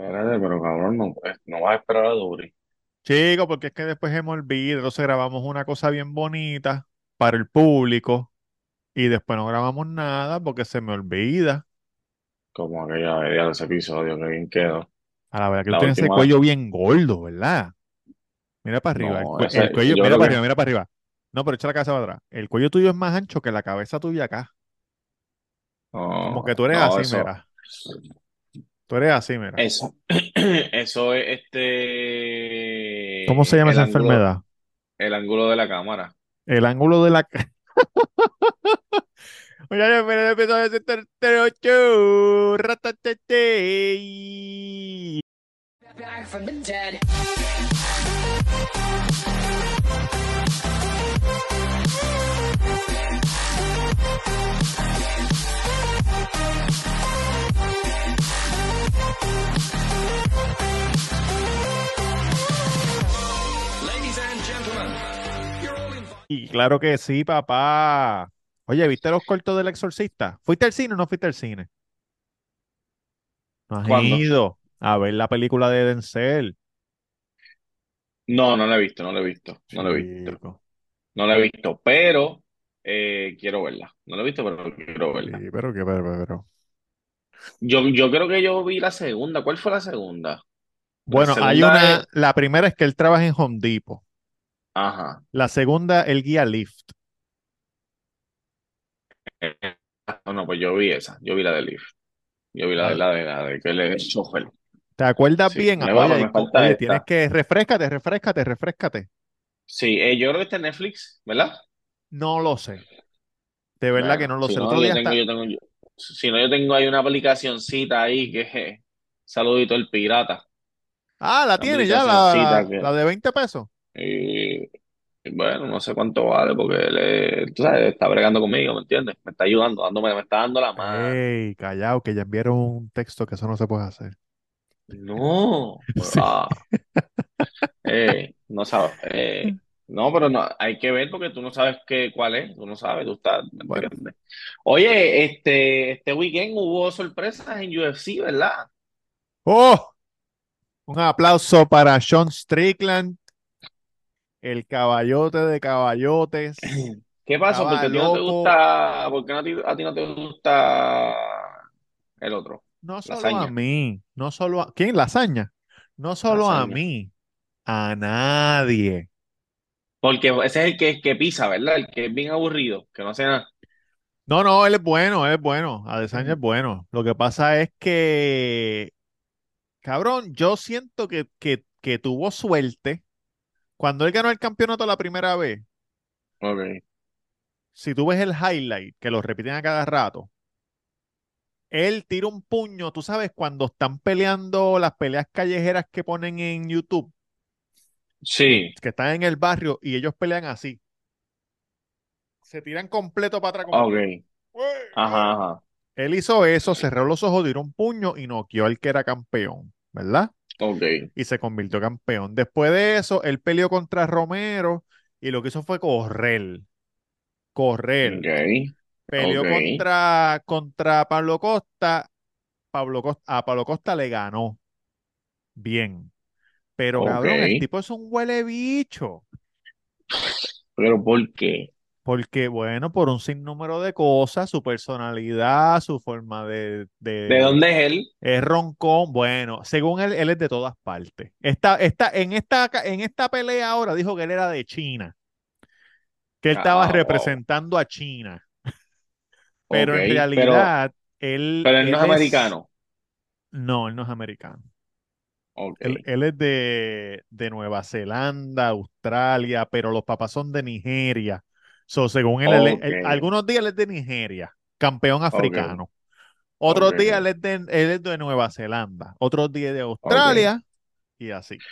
Espérate, pero cabrón, no, pues, no vas a esperar a Duri. Chico, porque es que después se me olvida. Entonces grabamos una cosa bien bonita para el público y después no grabamos nada porque se me olvida. Como aquella vez de ese episodio, que bien quedó. A la verdad que La tienes ese última, cuello bien gordo, ¿verdad? Mira para arriba. El, no, cue- el ese, cuello, yo mira creo para que, arriba, mira para arriba. No, pero echa la cabeza para atrás. El cuello tuyo es más ancho que la cabeza tuya acá. Como que tú eres no, así, eso, mira. Tú eres así, mira. eso, eso es ¿Cómo se este, llama esa ángulo, enfermedad? el ángulo de la cámara. El ángulo de la... Oye, espera el episodio 78. Ratatete. Back from the dead. Y claro que sí, papá. Oye, ¿viste los cortos del Exorcista? ¿Fuiste al cine o no fuiste al cine? No has ¿Cuándo? ido a ver la película de Denzel. No, no lo he visto, no lo he visto, no lo he visto, no lo he visto, pero eh, quiero verla. No lo he visto, pero quiero Sí, verla. pero pero, pero. Yo, yo creo que yo vi la segunda. ¿Cuál fue la segunda? La Bueno, hay una, es, la primera es que él trabaja en Home Depot. ajá. La segunda, él guía Lyft. No, no, pues yo vi esa, yo vi la de Leaf. Yo vi la de La- de la de que él es chofer. ¿Te acuerdas Sí, bien? va, Oye, tienes que refrescate, refrescate, refrescate. Sí, eh, yo creo que está en Netflix, ¿verdad? No lo sé. De verdad que no lo si sé. El no, otro yo día tengo, está. yo tengo, yo- si no, yo tengo ahí una aplicacioncita ahí que es Saludito el Pirata. Ah, la tiene ya, la, que, la de 20 pesos. y, y bueno, no sé cuánto vale porque tú sabes, está bregando conmigo, ¿me entiendes? Me está ayudando, dándome, me está dando la mano. Ey, callao, que ya enviaron un texto que eso no se puede hacer. No, Sí. ah, eh, no sabes, eh, no, pero no, hay que ver porque tú no sabes qué, cuál es, tú no sabes, tú estás. Oye, este, este weekend hubo sorpresas en UFC, ¿verdad? ¡Oh! Un aplauso para Sean Strickland, el caballote de caballotes. ¿Qué pasó? Porque a ti no te gusta, porque a ti, a ti no te gusta el otro, no solo a mí, no solo a... ¿Quién? Lasaña. No solo a mí, a nadie. Porque ese es el que, que pisa, ¿verdad? El que es bien aburrido, que no hace nada. No, no, él es bueno, él es bueno. Adesanya es bueno. Lo que pasa es que, cabrón, yo siento que, que, que tuvo suerte. Cuando él ganó el campeonato la primera vez, Ok. si tú ves el highlight, que lo repiten a cada rato, él tira un puño, tú sabes, cuando están peleando las peleas callejeras que ponen en YouTube, Sí, que están en el barrio y ellos pelean así. Se tiran completo para atrás como ok. que, "Ué, Ajá, ué". ajá. Él hizo eso, cerró los ojos, tiró un puño y noqueó al que era campeón, ¿verdad? Ok. Y se convirtió campeón. Después de eso, él peleó contra Romero y lo que hizo fue correr, correr. Ok. Peleó contra, contra Pablo Costa. Pablo Costa, a Pablo Costa le ganó. Bien. Pero cabrón, el tipo es un huele bicho. Pero ¿por qué? Porque, bueno, por un sinnúmero de cosas, su personalidad, su forma de, ¿De de, dónde es él? es roncón. Bueno, según él, él es de todas partes. Esta, esta, en esta, en esta pelea ahora dijo que él era de China, que él estaba Ah, wow. representando a China. Pero en Pero, realidad, él, pero él no es, americano. no, él no es americano. Él, él es de, de Nueva Zelanda, Australia, pero los papás son de Nigeria. So, según él, él- Ok. él- algunos días él es de Nigeria, campeón africano. Otros días él es de, él es de Nueva Zelanda. Otros días de. Australia y así.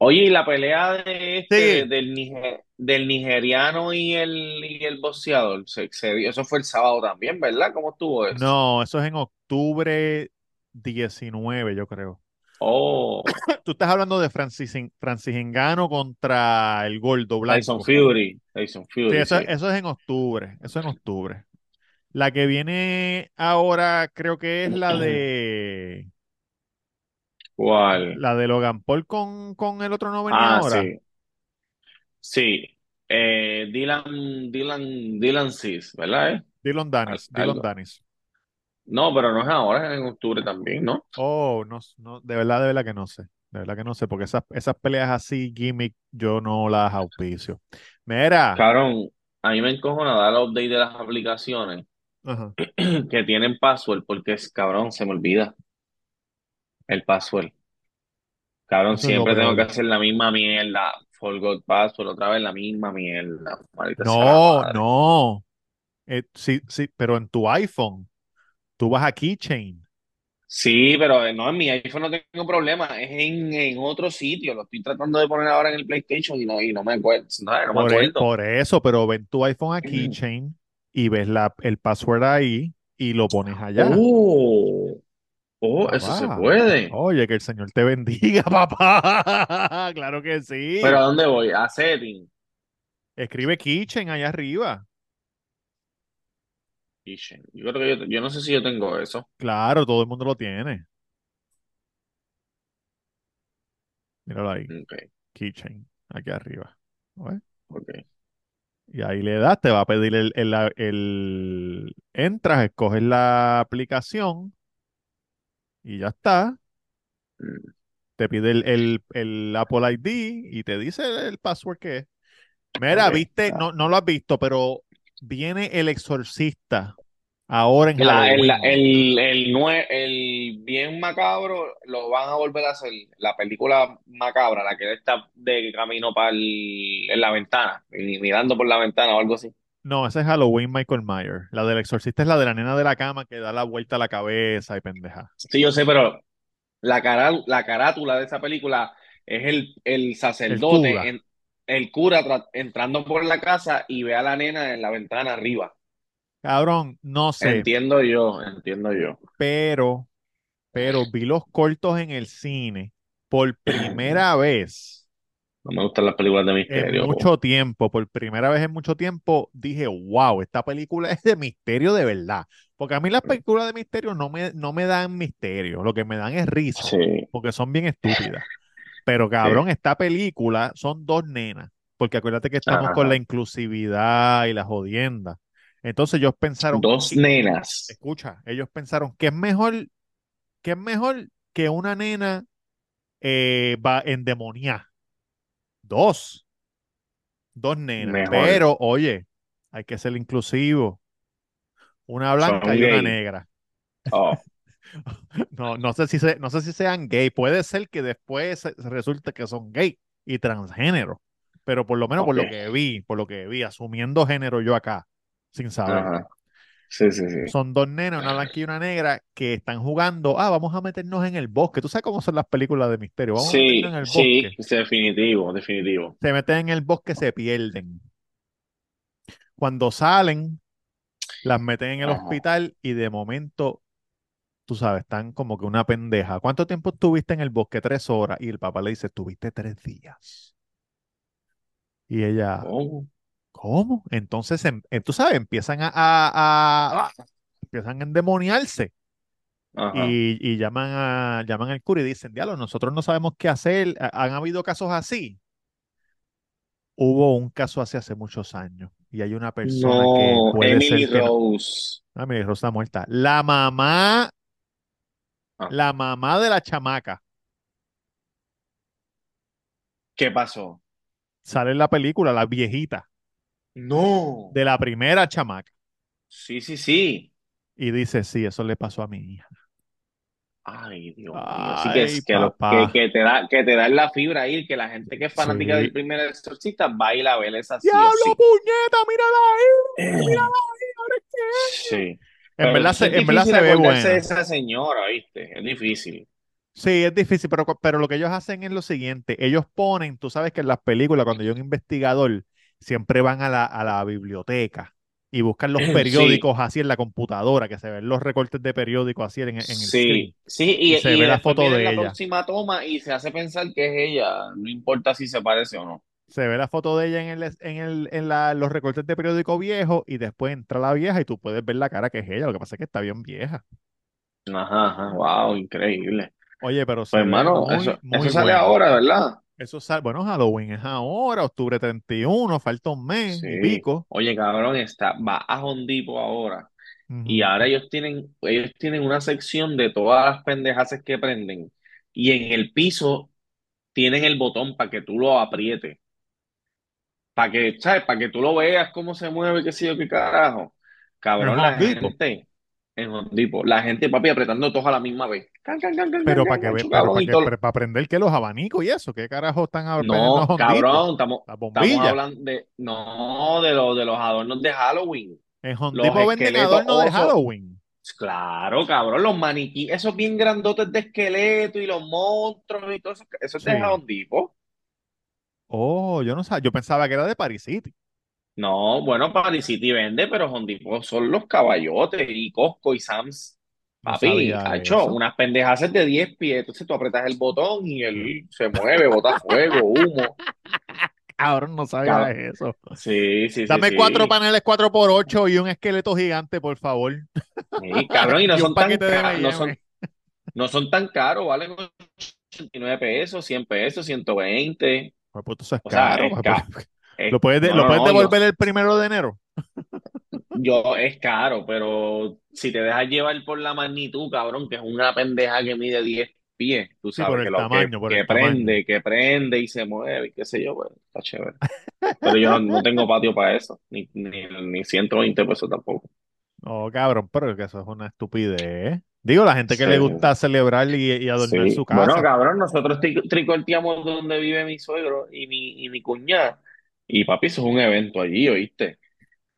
Oye, y la pelea de este, Sí, del, niger- del nigeriano y el, y el boxeador, se, se eso fue el sábado también, ¿verdad? ¿Cómo estuvo eso? no, eso es en octubre 19, yo creo. Oh, Tú estás hablando de Francis, Francis Ngannou contra el Gordo Tyson Blanco. Fury, Tyson Sí, Fury, eso, sí. eso es en octubre. Eso es en octubre. La que viene ahora creo que es la de ¿Cuál? La de Logan Paul con, con el otro no venía Ah, ahora. sí. Sí. Eh, Dylan, Dylan, Dylan Cis, ¿verdad? eh? Dylan Danis, Dylan. Danis. No, pero no es ahora, es en octubre también, ¿no? Oh, no, no, de verdad, de verdad que no sé. De verdad que no sé, porque esas, esas peleas así, gimmick, yo no las auspicio. Mira, Cabrón, a mí me encojona dar el update de las aplicaciones ajá, que tienen password porque es, cabrón, se me olvida el password. Cabrón, eso siempre tengo que hacer la misma mierda. Forgot password, otra vez la misma mierda. Maldita No, no. Eh, sí, sí, pero en tu iPhone, tú vas a Keychain. Sí, pero eh, no, en mi iPhone no tengo problema, es en, en otro sitio. Lo estoy tratando de poner ahora en el PlayStation y no, y no me acuerdo, no, no me Por, e- acuerdo. por eso, pero ven tu iPhone a Keychain y ves la, el password ahí y lo pones allá. Oh, oh, eso se puede. Oye, que el Señor te bendiga, papá. Claro que Pero ¿a sí. dónde voy? A setting. Escribe Keychain allá arriba. Kitchen. Yo creo que yo, yo no sé si yo tengo eso. Claro, todo el mundo lo tiene. Míralo ahí. Ok, Keychain, aquí arriba. ¿Ves? ok. Y ahí le das, te va a pedir el, el, el- Entras, escoges la aplicación y ya está. Mm, Te pide el, el, el Apple ID y te dice el, password que es. Mira, viste, no, no lo has visto, pero viene El Exorcista ahora en La- el, Halloween. el, el, el bien macabro lo van a volver a hacer. La película macabra, la que está de camino para en la ventana, y mirando por la ventana o algo así. No, ese es Halloween Michael Myers. La del Exorcista es la de la nena de la cama que da la vuelta a la cabeza y pendeja. Sí, yo sé, pero la cara, la carátula de esa película es el, el El sacerdote, cura. en- el cura tra- entrando por la casa y ve a la nena en la ventana arriba. Cabrón, no sé, Entiendo yo, entiendo yo. pero, pero vi los cortos en el cine por primera vez No me gustan las películas de en misterio. mucho tiempo, por primera vez en mucho tiempo, dije, wow, esta película es de misterio de verdad. Porque a mí las películas de misterio no me, no me dan misterio, lo que me dan es risa, Sí, porque son bien estúpidas. Pero sí. cabrón, esta película son dos nenas, porque acuérdate que estamos con la inclusividad y la jodienda. Entonces ellos pensaron, Dos ¿qué- nenas. escucha, ellos pensaron que es mejor, que es mejor que una nena eh, va endemoniada. Dos, dos nenas. Mejor. Pero, oye, hay que ser inclusivo. Una blanca Son y una negra. Oh, No, no sé si se- no sé si sean gay. Puede ser que después resulte que son gay y transgénero. Pero por lo menos por lo que vi, por lo que vi, asumiendo género yo acá, sin saber. Ajá. Sí, sí, sí. Son dos nenas, una blanca y una negra, que están jugando. Ah, vamos a meternos en el bosque. Tú sabes cómo son las películas de misterio. Vamos a meternos en el bosque. sí, definitivo, definitivo. Se meten en el bosque, se pierden. Cuando salen, las meten en el Ajá. hospital y de momento, tú sabes, están como que una pendeja. ¿Cuánto tiempo estuviste en el bosque? Tres horas. Y el papá le dice, estuviste tres días. Y ella, Oh, ¿cómo? Entonces, em- eh, tú sabes, empiezan a, a- a- empiezan a endemoniarse. Y, y llaman a, llaman al cura y dicen, diablo, nosotros no sabemos qué hacer. ¿Ha- ¿Han habido casos así? Hubo un caso así hace muchos años y hay una persona que puede Emily ser que no. Rose. Ah, mira, Rosa muerta. La mamá, Ah, la mamá de la chamaca ¿qué pasó? sale en la película, la viejita No. de la primera chamaca Sí, sí, sí. y dice, sí, eso le pasó a mi hija. Ay, Dios mío. Así que Ay, que, lo, que, te da, que te da en la fibra ir, que la gente que es fanática Sí. del primer exorcista va a ir a ver esa sí ¡Diablo, sí. puñeta! ¡Mírala ahí! ¡Mírala ahí! ¿Ahora es que es? Sí. En verdad, se, en verdad se ve buena. esa señora, ¿viste? Es difícil. Sí, es difícil, pero, pero lo que ellos hacen es lo siguiente. Ellos ponen, tú sabes que en las películas, cuando hay un investigador, siempre van a la, a la biblioteca y buscan los Sí, periódicos así en la computadora, que se ven los recortes de periódicos así en, en el screen. sí, sí, Y y, se y ve la foto de la ella. próxima toma y se hace pensar que es ella, no importa si se parece o no. Se ve la foto de ella en, el, en, el, en la- los recortes de periódico viejos y después entra la vieja y tú puedes ver la cara que es ella. Lo que pasa es que está bien vieja. Ajá, ajá, wow, increíble. Oye, pero Pues hermano, eso, muy eso sale bueno. ahora, ¿verdad? Eso sale, bueno, Halloween es ahora, octubre 31, falta un mes y Sí. pico. Oye, cabrón, está, va a Home Depot ahora. Y ahora ellos tienen, ellos tienen una sección de todas las pendejaces que prenden. Y en el piso tienen el botón para que tú lo aprietes. Para que, ¿sabes? Para que tú lo veas cómo se mueve, qué sé yo, qué carajo. Cabrón, la gente en Home Depot, la gente, papi, apretando todos a la misma vez. Can, can, can, can, Pero para que para que aprender que los abanicos y eso, ¿qué carajo están a- vendiendo en No, cabrón, estamos, hablando de, no, de, los de los adornos de Halloween. Los Depot venden adornos de. Halloween. Claro, cabrón, los maniquí, esos bien grandotes de esqueleto y los monstruos y todo eso, eso es de Sí. Home Depot. Oh, yo no sabía, yo pensaba que era de Paris City. No, bueno, Paris City vende, pero Home Depot son los caballotes y Costco y Sam's. Papi, de hecho, unas pendejas de 10 pies, entonces tú apretas el botón y él se mueve, bota fuego, humo. Cabrón, no sabía Cab- de eso. Sí, sí, sí, Dame sí. cuatro paneles 4x8 y un esqueleto gigante, por favor. Sí, cabrón, y no Y son tan caros, no son, M&M. no son tan caros, valen 89 pesos, 100 pesos, 120. Pues, pues, O sea, caro. es pues, ca- pues, es- ¿Lo puedes, de- no, lo puedes no, devolver el primero de enero? Yo es caro, pero si te dejas llevar por la magnitud, cabrón, que es una pendeja que mide 10 pies, tú Sí, sabes el que lo que, tamaño, prende, que prende y se mueve y qué sé yo, pues está chévere. Pero yo no, tengo patio para eso, ni, ni, ni 120 pesos tampoco. Oh, cabrón, pero que eso es una estupidez. Digo, la gente que Sí, le gusta celebrar y, y adornar sí. su Bueno, casa. cabrón, nosotros tri- tricorteamos donde vive mi suegro y mi, y mi cuñada. Y papi, eso es un evento allí, ¿oíste?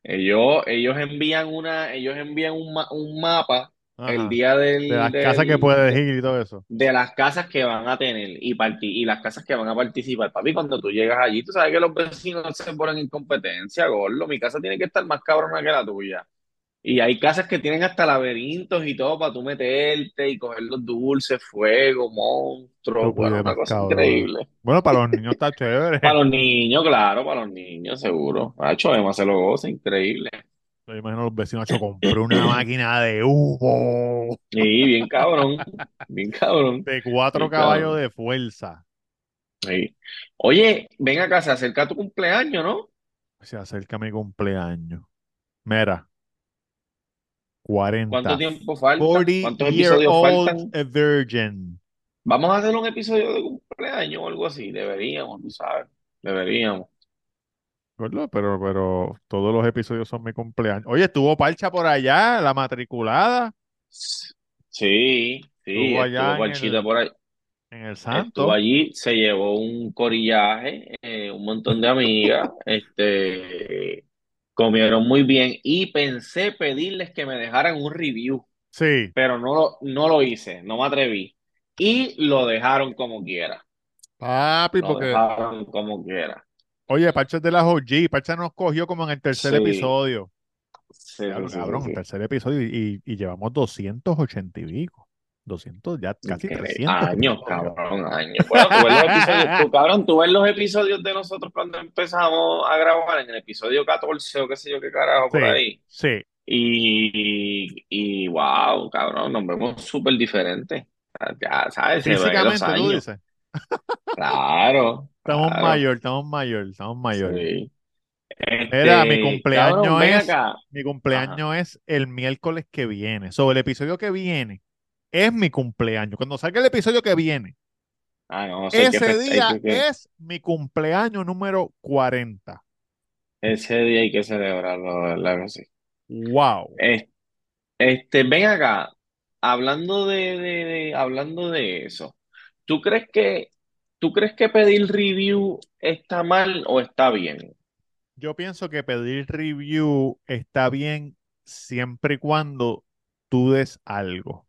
Ellos, ellos envían una, ellos envían un, ma- un mapa el día De del, las casas que puedes de, ir y todo eso. de las casas que van a tener y, y las casas que van a participar. Papi, cuando tú llegas allí, tú sabes que los vecinos se ponen en competencia, gordo. Mi casa tiene que estar más cabrona que la tuya. Y hay casas que tienen hasta laberintos y todo para tú meterte y coger los dulces, fuego, monstruos. Bueno, una cosa cabrón. increíble. Bueno, para los niños está chévere. Para los niños, claro, para los niños, seguro. Hacho, Emma se lo goza, increíble. Yo imagino a los vecinos, yo compré una máquina de humo Y bien cabrón, bien cabrón, de cuatro bien caballos cabrón. de fuerza. Sí. Oye, ven acá, se acerca tu cumpleaños, ¿no? Se acerca mi cumpleaños. Mira, ¿Cuánto 40. tiempo falta? 40 ¿Cuántos episodios old faltan? a virgin. Vamos a hacer un episodio de cumpleaños o algo así. Deberíamos, tú sabes. Deberíamos. ¿Verdad? Pero, pero todos los episodios son mi cumpleaños. Oye, estuvo Parcha por allá, la matriculada. Sí, sí, Estuvo allá estuvo Parchita el, por ahí. en el Estuvo Santo. allí, se llevó un corillaje, eh, un montón de amigas, este, comieron muy bien y pensé pedirles que me dejaran un review, Sí, pero no lo, no lo hice, no me atreví. Y lo dejaron como quiera, papi, lo porque, dejaron como quiera. oye, Parcha es de las OG. Parcha nos cogió como en el tercer Sí, episodio. sí, Diablo, sí, sí, cabrón, sí, el tercer episodio y, y llevamos 280 y pico. 200, ya casi Increíble. 300 Años, cabrón, años. Bueno, tú ves los episodios, tú, cabrón, tú ves los episodios de nosotros cuando empezamos a grabar en el episodio 14 o qué sé yo qué carajo por ahí. sí. Y, y wow, cabrón, nos vemos súper diferentes. Ya, ¿sabes? Se ven los Físicamente, tú dices. Claro, Estamos claro. mayor, estamos mayor, estamos mayor. Sí. Mi Este, cumpleaños cabrón, ven es, mi Ajá. cumpleaños es el miércoles que viene. Sobre el episodio que viene, es mi cumpleaños. Cuando salga el episodio que viene, Ah, no, hay que ese día que- es mi cumpleaños número 40. ese día hay que celebrarlo, ¿verdad que sí? Wow. Es- Este, ven acá, hablando de, de- de- hablando de eso, ¿tú crees que, tú crees que pedir review está mal o está bien? Yo pienso que pedir review está bien siempre y cuando tú des algo.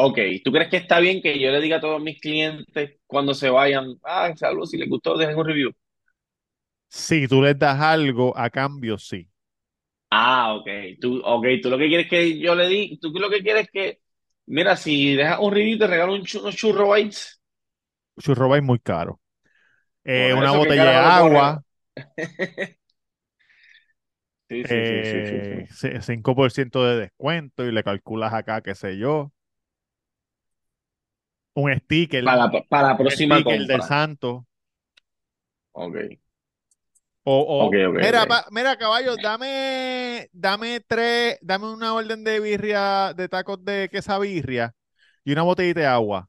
Ok, ¿tú crees que está bien que yo le diga a todos mis clientes cuando se vayan, ah, saludos, si les gustó, dejen un review? Si tú les das algo a cambio, sí. Ah, ok, tú, ok, tú lo que quieres que yo le di, tú lo que quieres que, mira, si dejas un review te regalo un chu- unos churro bites. Churro es muy caro. Eh, una eso, ¿qué botella de agua, Sí, sí, sí, sí, sí, eh, sí. ce- 5% de descuento y le calculas acá, qué sé yo. Un sticker, Para, para la un próxima sticker del santo. Ok. O, o- mira, pa- mira, caballo, dame, dame tres, dame una orden de birria, de tacos de quesabirria y una botellita de agua.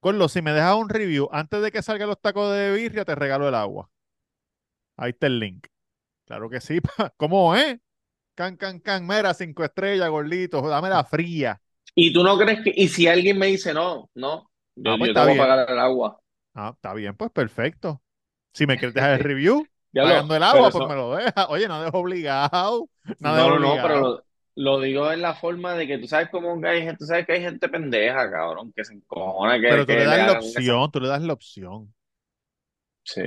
Corlo, si me dejas un review, antes de que salgan los tacos de birria, te regalo el agua. Ahí está el link. Claro que sí. pa. ¿Cómo es? Can, can, can, mira, cinco estrellas, gordito, dame la fría. ¿Y tú no crees que, y si alguien me dice no, no, yo, Ah, pues yo te está voy a bien. pagar el agua? Ah, está bien, pues perfecto. Si me quieres dejar el review, Ya lo- pagando el agua, eso- pues me lo deja. Oye, no dejo obligado. No, no, pero lo, lo digo en la forma de que tú sabes cómo hay gente, tú sabes que hay gente pendeja, cabrón, que se encojona que, Pero tú que le das la opción, tú le das la opción. Sí.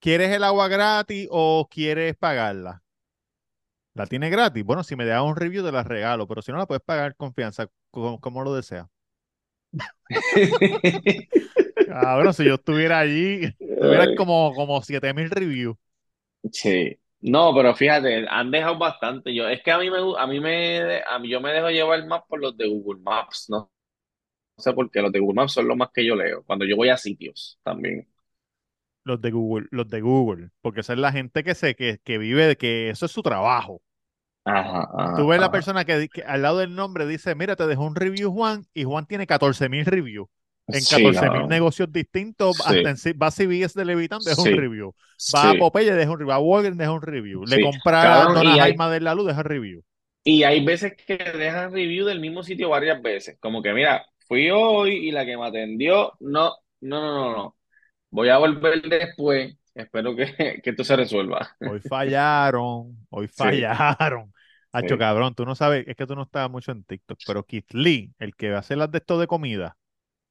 ¿Quieres el agua gratis o quieres pagarla? ¿La tiene gratis? Bueno, si me dejas un review te la regalo, pero si no la puedes pagar confianza, como, como lo deseas. Cabrón, si yo estuviera allí, tuvieras Ay. como, como 7000 reviews. Sí. No, pero fíjate, han dejado bastante. Yo, es que a mí me, a mí me, a mí yo me dejo llevar más por los de Google Maps, ¿no? No sé por qué, los de Google Maps son los más que yo leo, cuando yo voy a sitios también. Los de Google, los de Google, porque esa es la gente que se, que, que vive de que eso es su trabajo. Ajá, ajá, Tú ves la persona que, al lado del nombre dice, mira, te dejó un review Juan, y Juan tiene 14.000 reviews. En Sí, 14.000 cabrón. negocios distintos, Sí. hasta en va a CVS de Levitán, deja Sí. un review. Va a. Popeye, deja un review. Va a Walgreens, deja un review. Le compra a Dona hay- de la Luz, deja review. Y hay veces que dejan review del mismo sitio varias veces. Como que, mira, fui hoy y la que me atendió, no, no, no, no, no. Voy a volver después. Espero que, que esto se resuelva. Hoy fallaron, hoy fallaron. Hacho, Sí. cabrón, tú no sabes, es que tú no estabas mucho en TikTok, pero Kit Lee, el que hace las de esto de comida,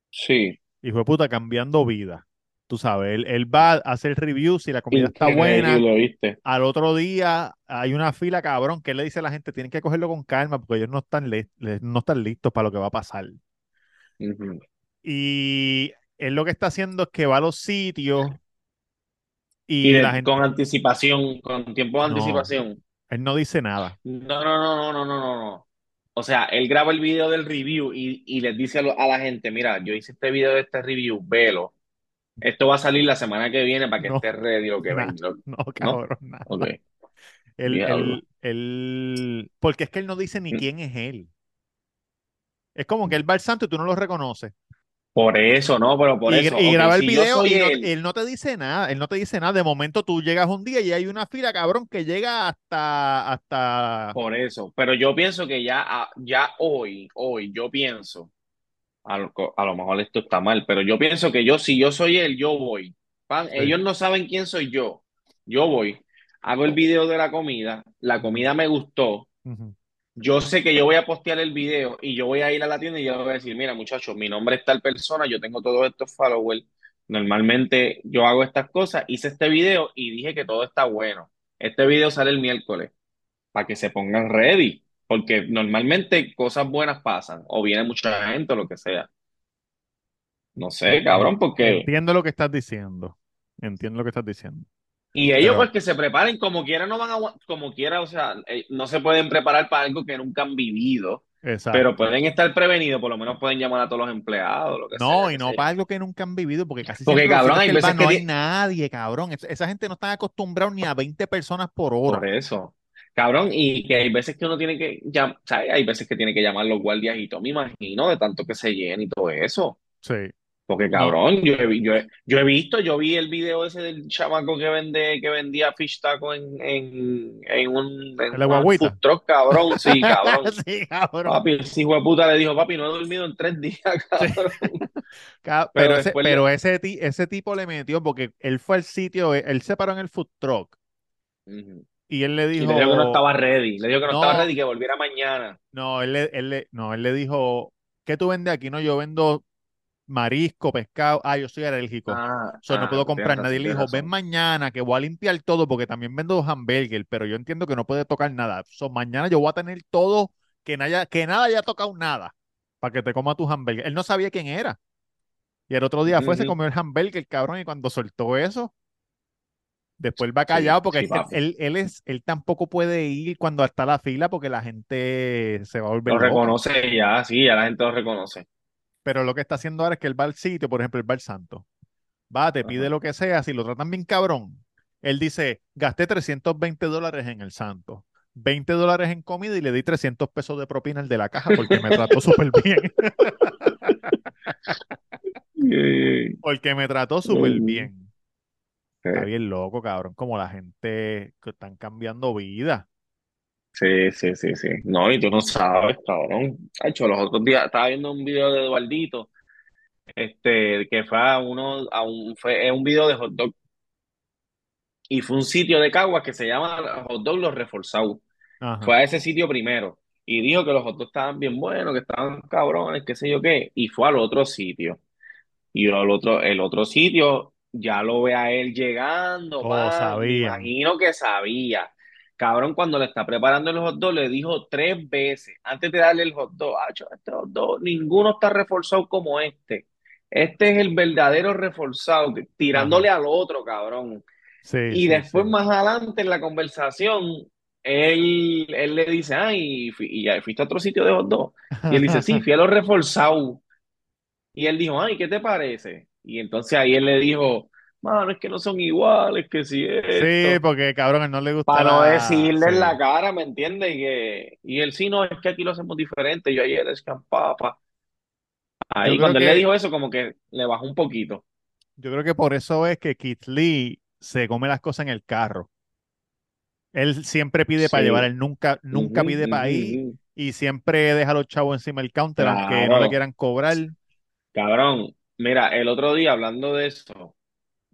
Sí. hijo de puta, cambiando vida. Tú sabes, él, él va a hacer reviews si la comida está buena. ¿lo viste? Al otro día hay una fila, cabrón, que él le dice a la gente, tienen que cogerlo con calma porque ellos no están, no están listos para lo que va a pasar. Y él lo que está haciendo es que va a los sitios y, Y de- la gente, con anticipación, con tiempo de No. anticipación. Él no dice nada. No, no, no, no, no, no, no, no. O sea, él graba el video del review y, y les dice a, lo- a la gente, mira, yo hice este video de este review, velo. Esto va a salir la semana que viene para que No. esté ready lo que ven. lo- No, cabrón, nada. Él, Diablo. él, él- porque es que él no dice ni Mm. quién es él. Es como que él va al santo y tú no lo reconoces. Por eso, no, pero por y, eso. y graba el si video y no, él, él no te dice nada, él no te dice nada. De momento tú llegas un día y hay una fila, cabrón, que llega hasta, hasta, por eso. Pero yo pienso que ya, a- ya hoy, hoy, yo pienso, a lo, a lo mejor esto está mal, pero yo pienso que yo, si yo soy él, yo voy. Pan, Sí. ellos no saben quién soy yo. Yo voy, hago el video de la comida, la comida me gustó. Yo sé que yo voy a postear el video y yo voy a ir a la tienda y yo voy a decir, mira, muchachos, mi nombre es tal persona, yo tengo todos estos followers, normalmente yo hago estas cosas, hice este video y dije que todo está bueno. Este video sale el miércoles para que se pongan ready, porque normalmente cosas buenas pasan o viene mucha gente o lo que sea. No sé, cabrón, porque... Entiendo lo que estás diciendo. Entiendo lo que estás diciendo. Y ellos Pero- pues que se preparen como quiera, no van a, como quiera, o sea, eh, no se pueden preparar para algo que nunca han vivido. Exacto. Pero pueden estar prevenidos, por lo menos pueden llamar a todos los empleados, lo que No, sea, y no para algo que nunca han vivido, porque casi Porque, cabrón, hay veces que no hay nadie, cabrón. Es- Esa gente no está acostumbrada ni a 20 personas por hora. Por eso. Cabrón, y que hay veces que uno tiene que, llam- ¿sabes? Hay veces que tiene que llamar los guardias y todo, me imagino, de tanto que se llene y todo eso. Sí. Porque, cabrón, yo, he, vi- yo, he, yo he visto, yo vi el video ese del chamaco que vende, que vendía fish taco en, en, en un, food truck, cabrón, sí, cabrón. Sí, cabrón. Papi, ese hijo de puta le dijo, papi, no he dormido en tres días, cabrón. Ca- Pero Pero, ese, pero tipo le metió porque él fue al sitio, él, se paró en el food truck y él le Y dijo, le dijo que no estaba ready, le dijo que no, No. estaba ready, que volviera mañana. no, él le, él le- no, él le dijo, ¿qué tú vendes aquí? No, yo vendo marisco, pescado. Ah, yo soy alérgico. Ah, So, no ah, puedo comprar. Nadie le dijo, ven mañana que voy a limpiar todo porque también vendo hamburger, pero yo entiendo que no puede tocar nada. So, mañana yo voy a tener todo, que, nada, que nada haya tocado nada para que te coma tu hamburger. Él no sabía quién era. Y el otro día fue, se Ujú. comió el hamburger, cabrón, y cuando soltó eso, después va Sí, callado porque sí, él, él, es, él tampoco puede ir cuando está la fila porque la gente se va a volver Lo loca. reconoce ya, sí, ya la gente lo reconoce. Pero lo que está haciendo ahora es que él va al sitio, por ejemplo, el Bar Santo. Va, te pide Ajá. lo que sea, si lo tratan bien cabrón. Él dice, gasté 320 dólares en el Santo, 20 dólares en comida y le di 300 pesos de propina al de la caja porque me trató súper bien. Eh, Porque me trató súper bien. Está Sí, bien loco, cabrón, como la gente que están cambiando vida. Sí, sí, sí, sí. No, y tú no sabes, cabrón. hecho los otros días estaba viendo un video de Eduardito, este, que fue a uno, a un, fue es un video de hot dog, y fue un sitio de Caguas que se llama Hot Dog Los Reforzados. Ajá. Fue a ese sitio primero, y dijo que los hot dogs estaban bien buenos, que estaban cabrones, qué sé yo qué, y fue al otro sitio. Y al otro, el otro sitio ya lo ve a él llegando, Oh, pa, me imagino que sabía. Cabrón, cuando le está preparando el hot dog, le dijo tres veces, antes de darle el hot dog, "Acho, este hot dog, ninguno está reforzado como este. Este es el verdadero reforzado, tirándole al otro, cabrón. Sí, Y sí, después, sí. más adelante en la conversación, él, él le dice, ay, y ya fuiste a otro sitio de hot dog. Y él dice, sí, fui a los reforzados. Y él dijo, ay, ¿qué te parece? Y entonces ahí él le dijo, mano, es que no son iguales, que si Sí, esto. porque cabrón, él no le gusta Para no la... decirle en Sí, la cara, ¿me entiendes? Y, que, y él sí, no, es que aquí lo hacemos diferente. Yo ayer es papa. yo Ahí cuando él le dijo eso, como que le bajó un poquito. yo creo que por eso es que Keith Lee se come las cosas en el carro. Él siempre pide para llevar, Sí. él nunca, nunca pide para ahí ujú. y siempre deja a los chavos encima del counter, aunque no le Claro, quieran cobrar. cabrón. Mira, el otro día hablando de eso,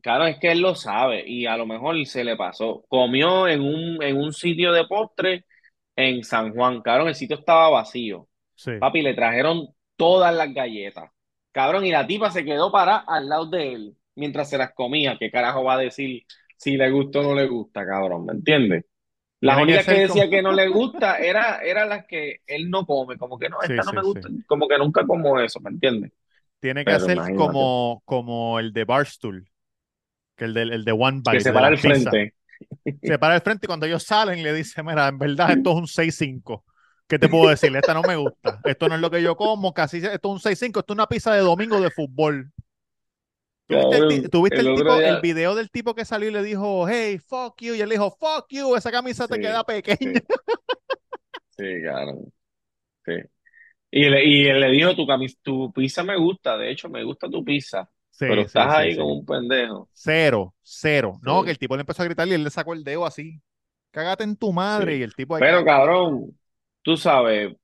claro, es que él lo sabe y a lo mejor se le pasó. Comió en un, en un sitio de postre en San Juan, cabrón, el sitio estaba vacío. Sí. Papi, le trajeron todas las galletas. Cabrón, y la tipa se quedó parada al lado de él mientras se las comía. ¿Qué carajo va a decir si le gusta o no le gusta, cabrón? ¿Me entiendes? Las que únicas que decía que no le gusta era, eran las que él no come, como que no, Sí, esta no sí, me gusta, como que nunca como eso, ¿me entiendes? Tiene que Pero hacer imagínate, como, como el de Barstool, que el de, el de One que Bite, se de para al frente. Se para al frente y cuando ellos salen le dice, mira, en verdad esto es un 6-5. ¿Qué te puedo decir? Esta no me gusta. Esto no es lo que yo como, casi esto es un 6-5, esto es una pizza de domingo de fútbol. ¿Tuviste el, tuviste tipo, el video del tipo que salió y le dijo, hey, fuck you? Y él le dijo, fuck you, esa camisa te queda pequeña. sí, sí, cabrón, sí. Y, le, y él le dijo, tu camis, tu pizza me gusta, de hecho me gusta tu pizza, Sí, sí, estás sí, ahí sí. como un pendejo. Cero, cero. No, que el tipo le empezó a gritar y él le sacó el dedo así. Cágate en tu madre. Y el tipo ahí, Pero cabrón, tú sabes,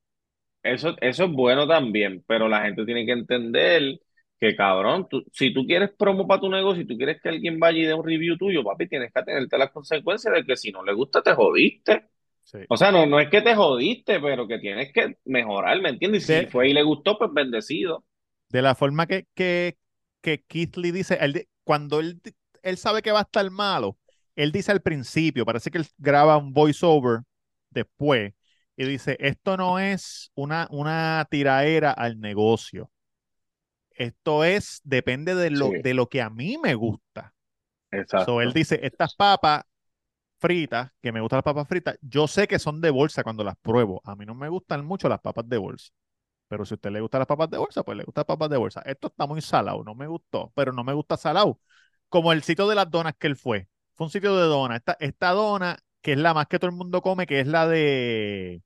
eso, eso es bueno también, pero la gente tiene que entender que, cabrón, tú- si tú quieres promo para tu negocio, si tú quieres que alguien vaya y dé un review tuyo, papi, tienes que tenerte las consecuencias de que si no le gusta, te jodiste. Sí. O sea, no, no es que te jodiste, pero que tienes que mejorar, ¿me entiendes? Y si De, fue y le gustó, pues bendecido. de la forma que, que, que Keith Lee dice, él cuando él, él sabe que va a estar malo, él dice al principio, parece que él graba un voiceover después y dice, esto no es una, una tiraera al negocio. Esto es, depende de lo, Sí, de lo que a mí me gusta. So, él exacto. dice, estas papas fritas, que me gustan las papas fritas, yo sé que son de bolsa cuando las pruebo. A mí no me gustan mucho las papas de bolsa. Pero si a usted le gustan las papas de bolsa, pues le gustan las papas de bolsa. Esto está muy salado, no me gustó, pero no me gusta salado. Como el sitio de las donas que él fue. Fue un sitio de donas. Esta, esta dona, que es la más que todo el mundo come, que es la de,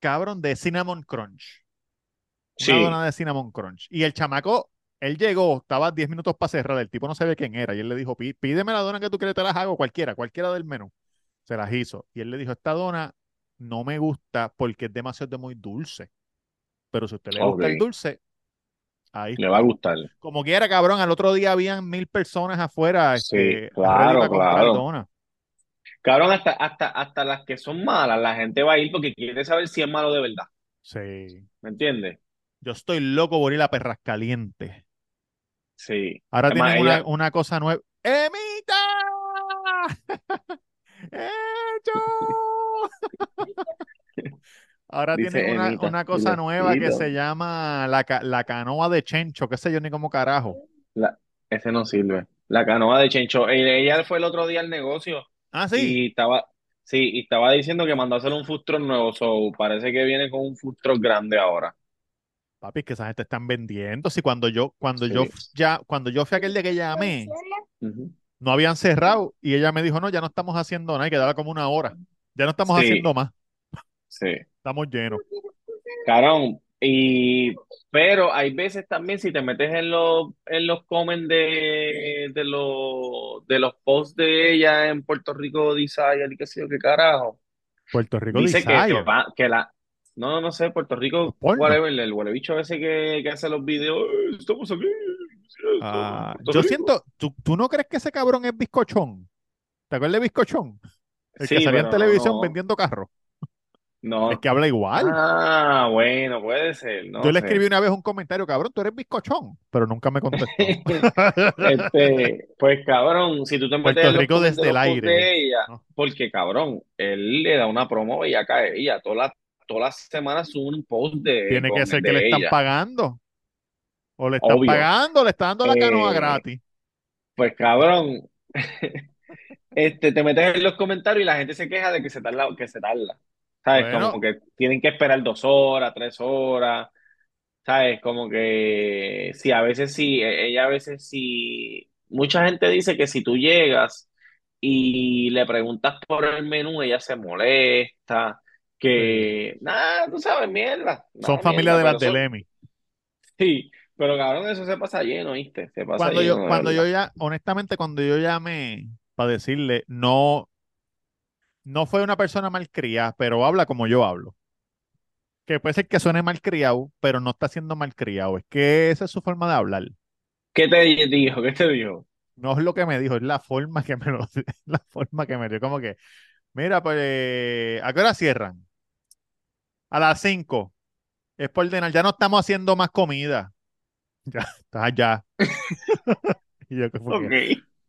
cabrón, de Cinnamon Crunch. Una Sí, dona de Cinnamon Crunch. Y el chamaco, él llegó, estaba 10 minutos para cerrar, el tipo no sabía quién era. Y él le dijo, "Pí- pídeme la dona que tú quieres, te las hago, cualquiera, cualquiera del menú. Se las hizo. Y él le dijo, esta dona no me gusta porque es demasiado de muy dulce. Pero si a usted le gusta el dulce, ahí Le va a gustar. Como quiera, cabrón, al otro día habían mil personas afuera, Sí, este, claro, claro. donas. Cabrón, hasta, hasta, hasta las que son malas, la gente va a ir porque quiere saber si es malo de verdad. Sí. ¿Me entiendes? Yo estoy loco por ir a Perras Calientes. Sí. Ahora tienen una, una cosa nueva. ¡Emita! ¡Hecho! Ahora dice tienen una, una cosa nueva que se llama la, ca- la canoa de Chencho, qué sé yo ni cómo carajo. La, ese no sirve. La canoa de Chencho. Ella, fue el otro día al negocio Ah, sí. y estaba, sí, y estaba diciendo que mandó a hacer un food truck nuevo. So, parece que viene con un food truck grande ahora. Papi, es que esa gente están vendiendo. Si cuando yo, cuando Sí. yo ya, cuando yo fui aquel día que llamé, no habían cerrado y ella me dijo, no, ya no estamos haciendo nada, hay que darle como una hora. Ya no estamos Sí. haciendo más, Sí. estamos llenos. Carón, y pero hay veces también si te metes en los en los comments de, de los de los posts de ella en Puerto Rico Desire y qué sé yo qué carajo, Puerto Rico dice que, va- que la no no sé, Puerto Rico, whatever, el huele bicho ese que, que hace los videos, "Eh, estamos aquí, Ah, Puerto yo Rico". siento, ¿tú, tú no crees que ese cabrón es bizcochón? ¿Te acuerdas de bizcochón? El Sí, que salía en televisión no, vendiendo carros. No. Es que habla igual. Ah, bueno, puede ser, no Yo le sé. escribí una vez un comentario, cabrón, tú eres bizcochón, pero nunca me contestó. Este, pues cabrón, si tú te metes Puerto los Rico desde de el aire. porque cabrón, él le da una promo y acá a ella, todas las todas las semanas sube un post de Tiene que ser que le están ella. pagando. O le están Obvio. pagando, le están dando la canoa Eh, gratis. Pues cabrón, este, te metes en los comentarios y la gente se queja de que se tarda, que se tarda. ¿Sabes? Bueno. Como que tienen que esperar dos horas, tres horas. ¿Sabes? Como que sí, a veces sí, e- ella a veces sí. Mucha gente dice que si tú llegas y le preguntas por el menú, ella se molesta. Que, nada, tú sabes, mierda. Son familia de las de eso- Lemi. Sí, pero cabrón, eso se pasa lleno, ¿viste? Se pasa Cuando lleno, yo, cuando yo ya, honestamente, cuando yo llamé para decirle, no, no fue una persona malcriada, pero habla como yo hablo. Que puede ser que suene malcriado, pero no está siendo malcriado. Es que esa es su forma de hablar. ¿Qué te dijo? ¿Qué te dijo? No es lo que me dijo, es la forma que me lo, la forma que me dio. Como que, mira, pues, eh, ¿a qué hora cierran? A las 5. Es por ordenar, ya no estamos haciendo más comida. Ya, está ya. Y yo. Ok.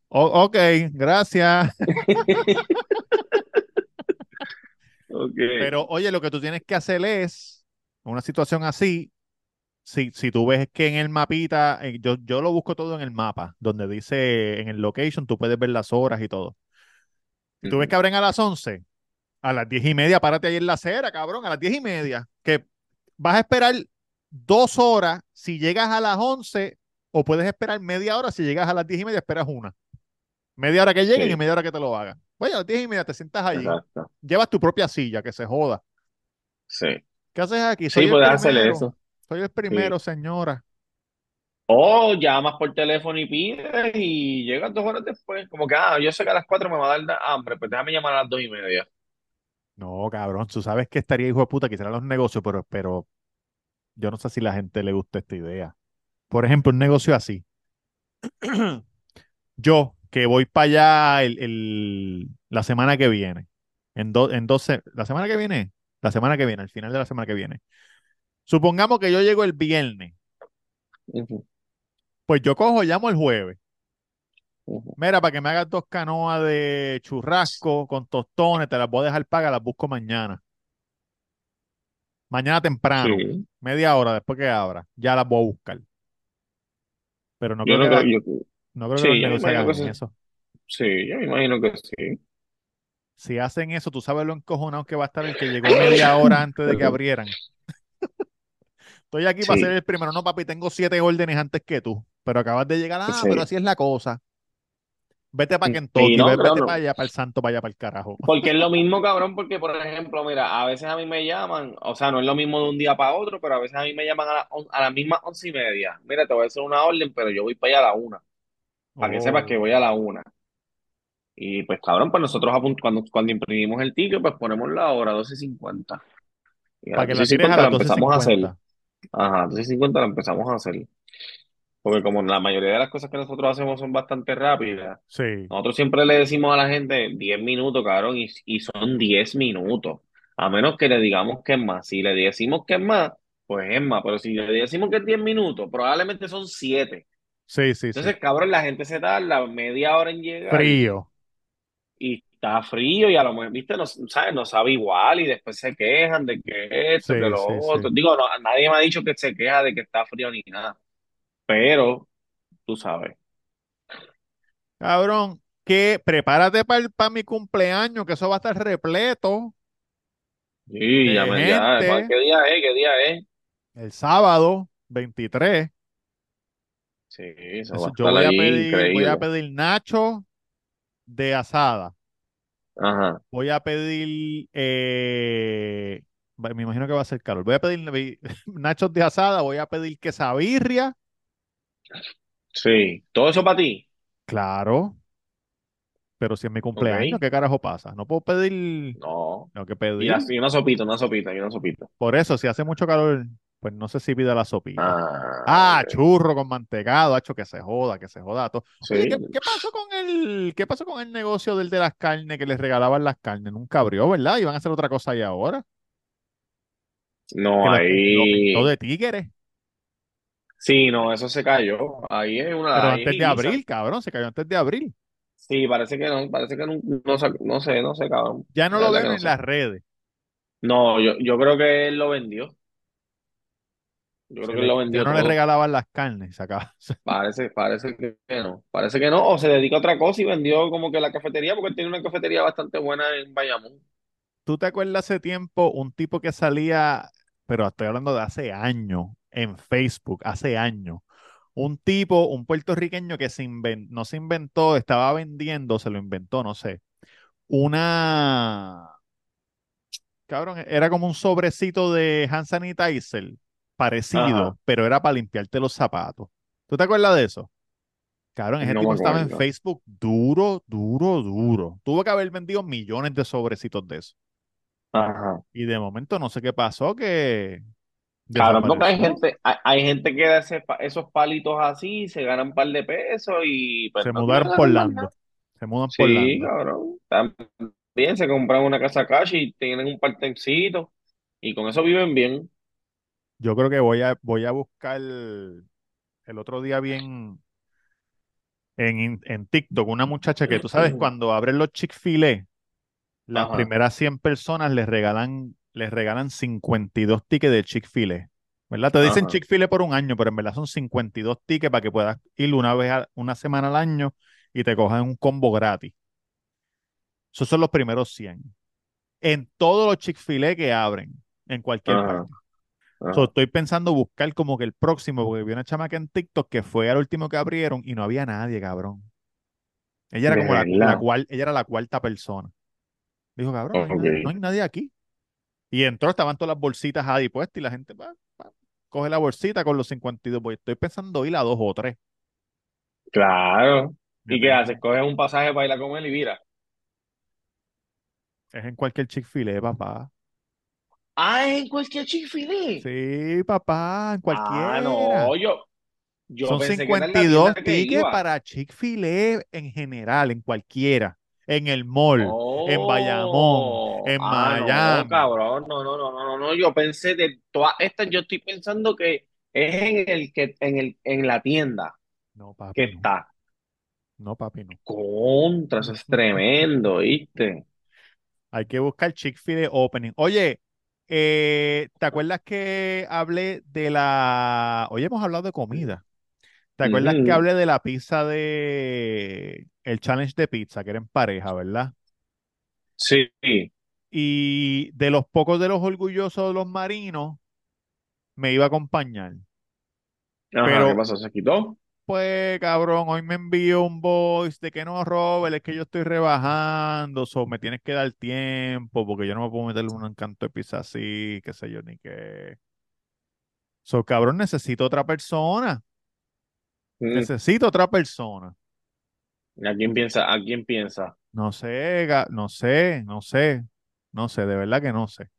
"O- ok, gracias. Pero oye, lo que tú tienes que hacer es, en una situación así, si, si tú ves que en el mapita, eh, yo, yo lo busco todo en el mapa, donde dice en el location, tú puedes ver las horas y todo. Si tú ves que abren a las 11, a las 10 y media, párate ahí en la acera, cabrón, a las 10 y media, que vas a esperar dos horas si llegas a las 11, o puedes esperar media hora si llegas a las 10 y media, esperas una. Media hora que lleguen Sí. y media hora que te lo hagan. Oye, a las 10 y media te sientas allí, Exacto. llevas tu propia silla, que se joda. Sí. ¿Qué haces aquí? Sí, Soy el puedes hacer primero. eso. Soy el primero, señora. O llamas por teléfono y pides y llegas dos horas después. Como que, ah, yo sé que a las cuatro me va a dar hambre, pues déjame llamar a las dos y media. No, cabrón, tú sabes que estaría hijo de puta que hicieran los negocios, pero, pero yo no sé si la gente le gusta esta idea. Por ejemplo, un negocio así. Yo, que voy para allá el, el- la semana que viene, en, do- en 12, la semana que viene, la semana que viene, al final de la semana que viene. Supongamos que yo llego el viernes, pues yo cojo, llamo el jueves. Mira, para que me hagas dos canoas de churrasco con tostones, te las voy a dejar pagas, las busco mañana. Mañana temprano, Sí. media hora después que abra, ya las voy a buscar. Pero no Yo creo no que, creo, la- yo- no creo que sí, los negocios que sí. eso. sí, yo me imagino que sí. Si hacen eso, tú sabes lo encojonado que va a estar el que llegó media hora antes de que abrieran. Estoy aquí para Sí. ser el primero. No, papi, tengo siete órdenes antes que tú. Pero acabas de llegar. Ah, Sí. pero así es la cosa. Vete para Sí, Kentucky, no, ve- pero vete no. para allá, para el santo, para allá, para el carajo. Porque es lo mismo, cabrón, porque, por ejemplo, mira, a veces a mí me llaman, o sea, no es lo mismo de un día para otro, pero a veces a mí me llaman a, la, a las mismas once y media. Mira, te voy a hacer una orden, pero yo voy para allá a la una, para que sepas que Oh. voy a la una. Y pues, cabrón, pues nosotros cuando, cuando imprimimos el ticket, pues ponemos la hora 12.50. Y a Para las que la tires a 12.50 la las empezamos a hacer. 12.50. Ajá, 12.50 la empezamos a hacer. Porque como la mayoría de las cosas que nosotros hacemos son bastante rápidas, Sí, nosotros siempre le decimos a la gente 10 minutos, cabrón, y, y son 10 minutos. A menos que le digamos que es más. Si le decimos que es más, pues es más. Pero si le decimos que es 10 minutos, probablemente son 7. Sí, sí, sí. Entonces, cabrón, la gente se tarda media hora en llegar Frío. y está frío y a lo mejor, viste, no, ¿sabes? no sabe igual y después se quejan de que esto, Sí, que lo sí, otro. sí. Digo, no, nadie me ha dicho que se queja de que está frío ni nada. Pero, tú sabes. Cabrón, que prepárate para mi cumpleaños, que eso va a estar repleto Sí, de ya me, ya. ¿qué día es? ¿Qué día es? El sábado 23, Sí, eso eso- va a yo voy a pedir, voy a pedir nacho de asada. Ajá. Voy a pedir, eh, me imagino que va a ser calor. Voy a pedir nachos de asada, voy a pedir quesabirria, Sí. ¿Todo eso para ti? claro, pero si es mi cumpleaños. ¿qué carajo pasa? No puedo pedir, No. tengo que Y, pedir. así una sopita, una sopita, y una sopita. Por eso, si hace mucho calor, pues no sé si pida la sopita. Ah, Ah, churro con mantecado, hacho, que se joda, que se joda todo. Oye. ¿qué, qué pasó con el, qué pasó con el negocio del de las carnes que les regalaban las carnes? Nunca abrió, ¿verdad? Iban a hacer otra cosa ahí ahora. No, Que lo, ahí. de tigres. Sí, no, eso se cayó. Ahí es una. Pero ahí antes de abril, cabrón, se cayó antes de abril. Sí, parece que no, parece que no, no, no sé, no sé, cabrón. Ya no lo no en las redes. No, yo, yo creo que él lo vendió. Yo Se creo que lo le- ya vendió no le regalaban las carnes, se acaba. Parece, parece que no. Parece que no. O se dedica a otra cosa y vendió como que la cafetería, porque él tiene una cafetería bastante buena en Bayamón. ¿Tú te acuerdas hace tiempo un tipo que salía, pero estoy hablando de hace años, en Facebook, hace años? Un tipo, un puertorriqueño que se inven- no se inventó, estaba vendiendo, se lo inventó, no sé, una, cabrón, era como un sobrecito de hand sanitizer parecido, Ajá. pero era para limpiarte los zapatos. ¿Tú te acuerdas de eso? Cabrón, ese No tipo estaba en. Facebook duro, duro, duro. Tuvo que haber vendido millones de sobrecitos de eso. Ajá. Y de momento no sé qué pasó, que Cabrón, porque hay gente, hay, hay gente que da ese esos palitos así, se ganan un par de pesos y pues Se no mudaron por. Lando. Se mudan por Sí, Lando. cabrón. También se compran una casa cash y tienen un partecito y con eso viven bien. Yo creo que voy a, voy a buscar el, el otro día bien en, en TikTok una muchacha que tú sabes, cuando abren los Chick-fil-A, las Ajá, primeras 100 personas les regalan, les regalan 52 tickets de Chick-fil-A. ¿Verdad? Te dicen Chick-fil-A por un año, pero en verdad son 52 tickets para que puedas ir una vez a, una semana al año y te cojan un combo gratis. Esos son los primeros 100. En todos los Chick-fil-A que abren, en cualquier ajá, parte. So, estoy pensando buscar como que el próximo, porque vi una chamaca en TikTok que fue al último que abrieron y no había nadie, cabrón. Ella era como la, la cual, ella era la cuarta persona. Dijo, cabrón, no hay, nadie, no hay nadie aquí. Y entró, estaban todas las bolsitas ahí puestas y la gente pa, pa, coge la bolsita con los 52. Pues estoy pensando ir a dos o tres. Claro. ¿Y qué haces? Coges un pasaje para ir a comer y mira. Es en cualquier Chick-fil-A, papá. Ah, en cualquier Chick-fil-A. Sí, papá, en Ah, cualquiera. no, yo, yo Son pensé que era en la 52 tienda que tickets para Chick-fil-A en general, en cualquiera. En el mall, en Bayamón, Oh, en ah, no, Miami. cabrón, no, no, no, no, no, yo pensé de todas estas, yo estoy pensando que es en el que, en el, en la tienda No, que no. está. No, papi, no. Contra, eso es tremendo, ¿viste? Hay que buscar Chick-fil-A Opening. Oye, eh, ¿te acuerdas que hablé de la... Oye, hemos hablado de comida. ¿Te acuerdas que hablé de la pizza de... El challenge de pizza, que era en pareja, ¿verdad? Sí, Y de los pocos de los orgullosos de los marinos, me iba a acompañar. ajá, ¿qué Pero, pasó? ¿Se quitó? Pues, cabrón, hoy me envió un voice de que no, Robert, es que yo estoy rebajando, so me tienes que dar tiempo, porque yo no me puedo meter en un encanto de pizza así, qué sé yo, ni qué. So, cabrón, necesito otra persona. Mm, Necesito otra persona. ¿A quién piensa? ¿A quién piensa? No sé, no sé, no sé, no sé, de verdad que no sé.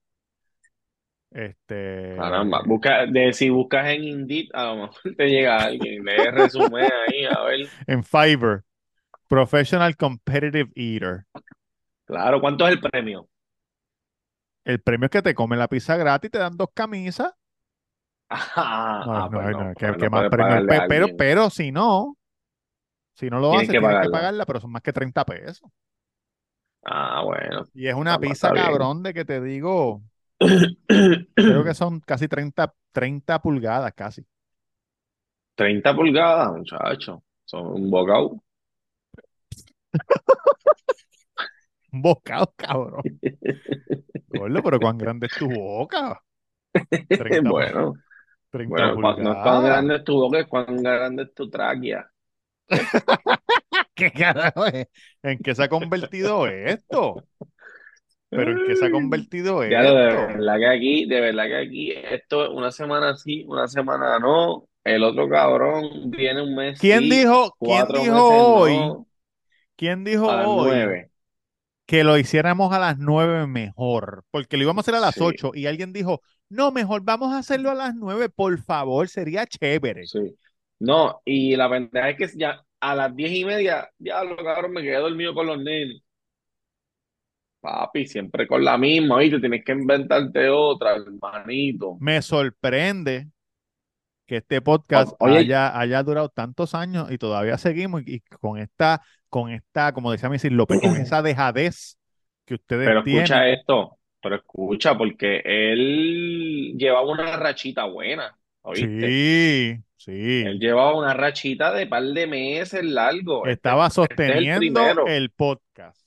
Este, Caramba, busca, de, si buscas en Indeed, a lo mejor te llega alguien, el resumen ahí, a ver. en Fiverr, Professional Competitive Eater. Claro, ¿cuánto es el premio? El premio es que te comen la pizza gratis te dan dos camisas. Ah, No, no, pues no, no, ¿qué, pues más premio? Pero, pero si no, si no lo haces, tienes que pagarla. pero son más que 30 pesos. Ah, bueno, Y es una está, pizza bien. cabrón de que te digo, creo que son casi 30, 30 pulgadas casi. 30 pulgadas, muchacho. Son un bocado. Un bocado, cabrón. Gordo, pero cuán grande es tu boca. 30 pul- Bueno, 30 Bueno, no es cuán grande es tu boca, es cuán grande es tu tráquea. ¿Qué carajo es? ¿En qué se ha convertido esto? ¿Pero en qué se ha convertido Ya lo de esto? verdad que aquí, de verdad que aquí, esto una semana sí, una semana no. El otro cabrón viene un mes ¿Quién sí, dijo, quién dijo hoy, no, quién dijo a las hoy nueve. que lo hiciéramos a las 9 mejor? Porque lo íbamos a hacer a las Sí, 8 y alguien dijo, no, mejor vamos a hacerlo a las 9, por favor, sería chévere. sí. No, y la pendeja es que ya a las diez y media, diablo, cabrón, me quedé dormido con los nenes. Papi, siempre con la misma, ¿viste? Tienes que inventarte otra, hermanito. Me sorprende que este podcast Oye, haya, haya durado tantos años y todavía seguimos y, y con esta, con esta, como decía Missy López, con esa dejadez que ustedes pero escucha tienen. esto, pero escucha, porque él llevaba una rachita buena, ¿oíste? Sí, Él sí. llevaba una rachita de par de meses largo. Este, Estaba este es el sosteniendo el podcast.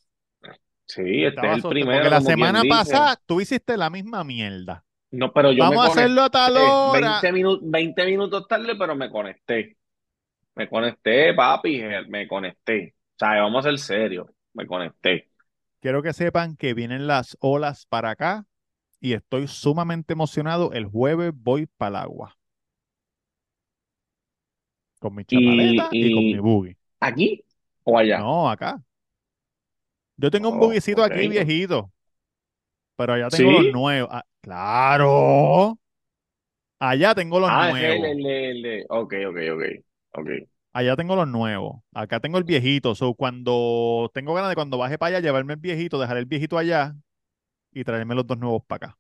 Sí, este Estaba es el primero, Porque la semana pasada tú hiciste la misma mierda. No, pero yo me Vamos a hacerlo a tal conecté hora. 20 minutos, 20 minutos tarde, pero me conecté. Me conecté, papi, me conecté. O sea, vamos a ser serios. Me conecté. Quiero que sepan que vienen las olas para acá y estoy sumamente emocionado. El jueves voy para el agua con mi chapaleta y, con mi buggy. ¿aquí o allá? No, acá. Yo tengo un Oh, buggycito ok. aquí viejito, pero allá tengo los nuevos. Ah, claro. Allá tengo los Ah, nuevos. el, el, el- Ok, ok, ok. Ok. Allá tengo los nuevos. Acá tengo el viejito. So, cuando tengo ganas de cuando baje para allá, llevarme el viejito, dejar el viejito allá y traerme los dos nuevos para acá.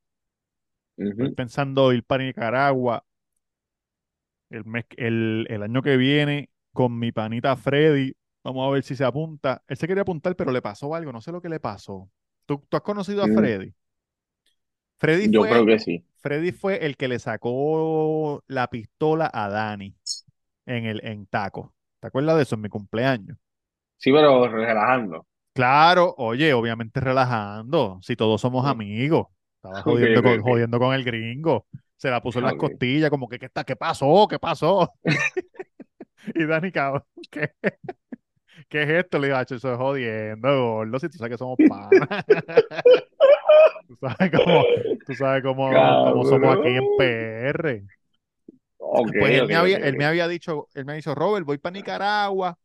Estoy pensando ir para Nicaragua el mes, el, el año que viene con mi panita Freddy. Vamos a ver si se apunta. Él se quería apuntar, pero le pasó algo. No sé lo que le pasó. ¿Tú, tú has conocido a Mm, Freddy? Freddy Yo creo que sí. Freddy fue el que le sacó la pistola a Dani en el en Taco. ¿Te acuerdas de eso en mi cumpleaños? Sí, pero relajando. Claro, oye, obviamente relajando, si todos somos Mm. amigos. Estaba jodiendo con, ok. jodiendo con el gringo. Se la puso en las costillas, como que, ¿qué está? ¿Qué pasó? ¿Qué pasó? Y Dani, cabrón, ¿qué, qué es esto? Le digo, "Acho, eso es jodiendo, gordo, si tú sabes que somos panas. Tú sabes cómo, tú sabes cómo, cómo somos aquí en. PR. Ok, Pues él me había, él me había dicho, él me ha dicho, Robert, voy para Nicaragua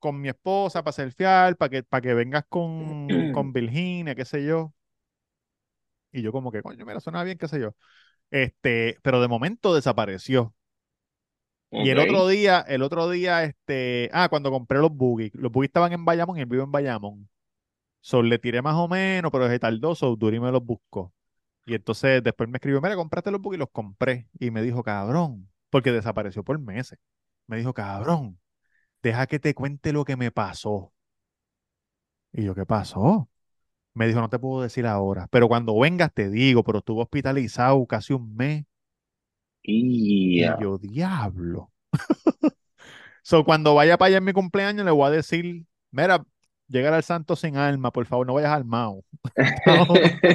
con mi esposa para surfear, para que, para que vengas con, con Virginia, qué sé yo. Y yo como que, coño, mira, suena bien, qué sé yo. Este, pero de momento desapareció. Y el otro día, el otro día, este, ah, cuando compré los buggy, los buggy estaban en Bayamón y él vive en Bayamón. So, le tiré más o menos, pero se tardó, so, Duri me los buscó. Y entonces después me escribió, mira, compraste los buggy, y los compré. Y me dijo, cabrón, porque desapareció por meses. Me dijo, cabrón, deja que te cuente lo que me pasó. Y yo, ¿qué pasó? Me dijo, no te puedo decir ahora, pero cuando vengas te digo, pero estuvo hospitalizado casi un mes. Y Ya. yo, diablo. So, cuando vaya para allá en mi cumpleaños, le voy a decir, mira, llegar al santo sin alma, por favor, no vayas armado. No,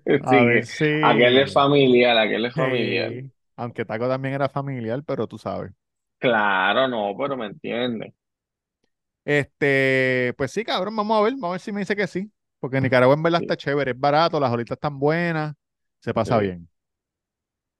a Sí, ver que aquel es familiar, aquel es familiar. Sí. Aunque Taco también era familiar, pero tú sabes. Claro, no, pero me entiendes. Este, pues sí, cabrón, vamos a ver, vamos a ver si me dice que sí. Porque Nicaragua en verdad está chévere, es barato, las olitas están buenas, se pasa bien.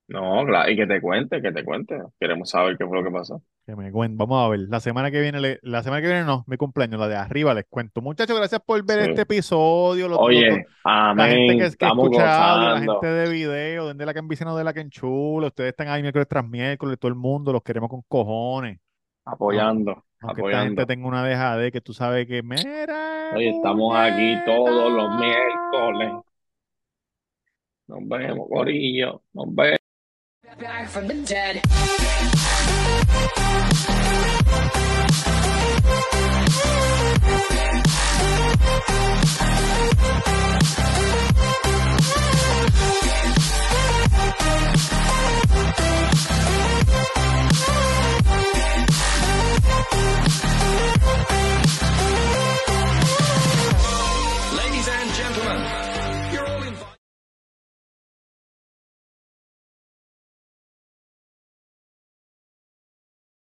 No, claro, y que te cuente, que te cuente. Queremos saber qué fue lo que pasó. Que me cuen- Vamos a ver, la semana que viene, le- la semana que viene no, mi cumpleaños, la de arriba, les cuento. Muchachos, gracias por ver este episodio. Los, los- Oye, la gente que, escucha audio, la gente de video, de la que enviciano de la que enchula, ustedes están ahí miércoles tras miércoles, todo el mundo, los queremos con cojones. Aunque, apoyando, aunque esta gente apoyando. tenga una dejadez que tú sabes que, mira, Oye, estamos aquí todos los miércoles. Nos vemos, Corillo. Nos vemos. Back from the dead.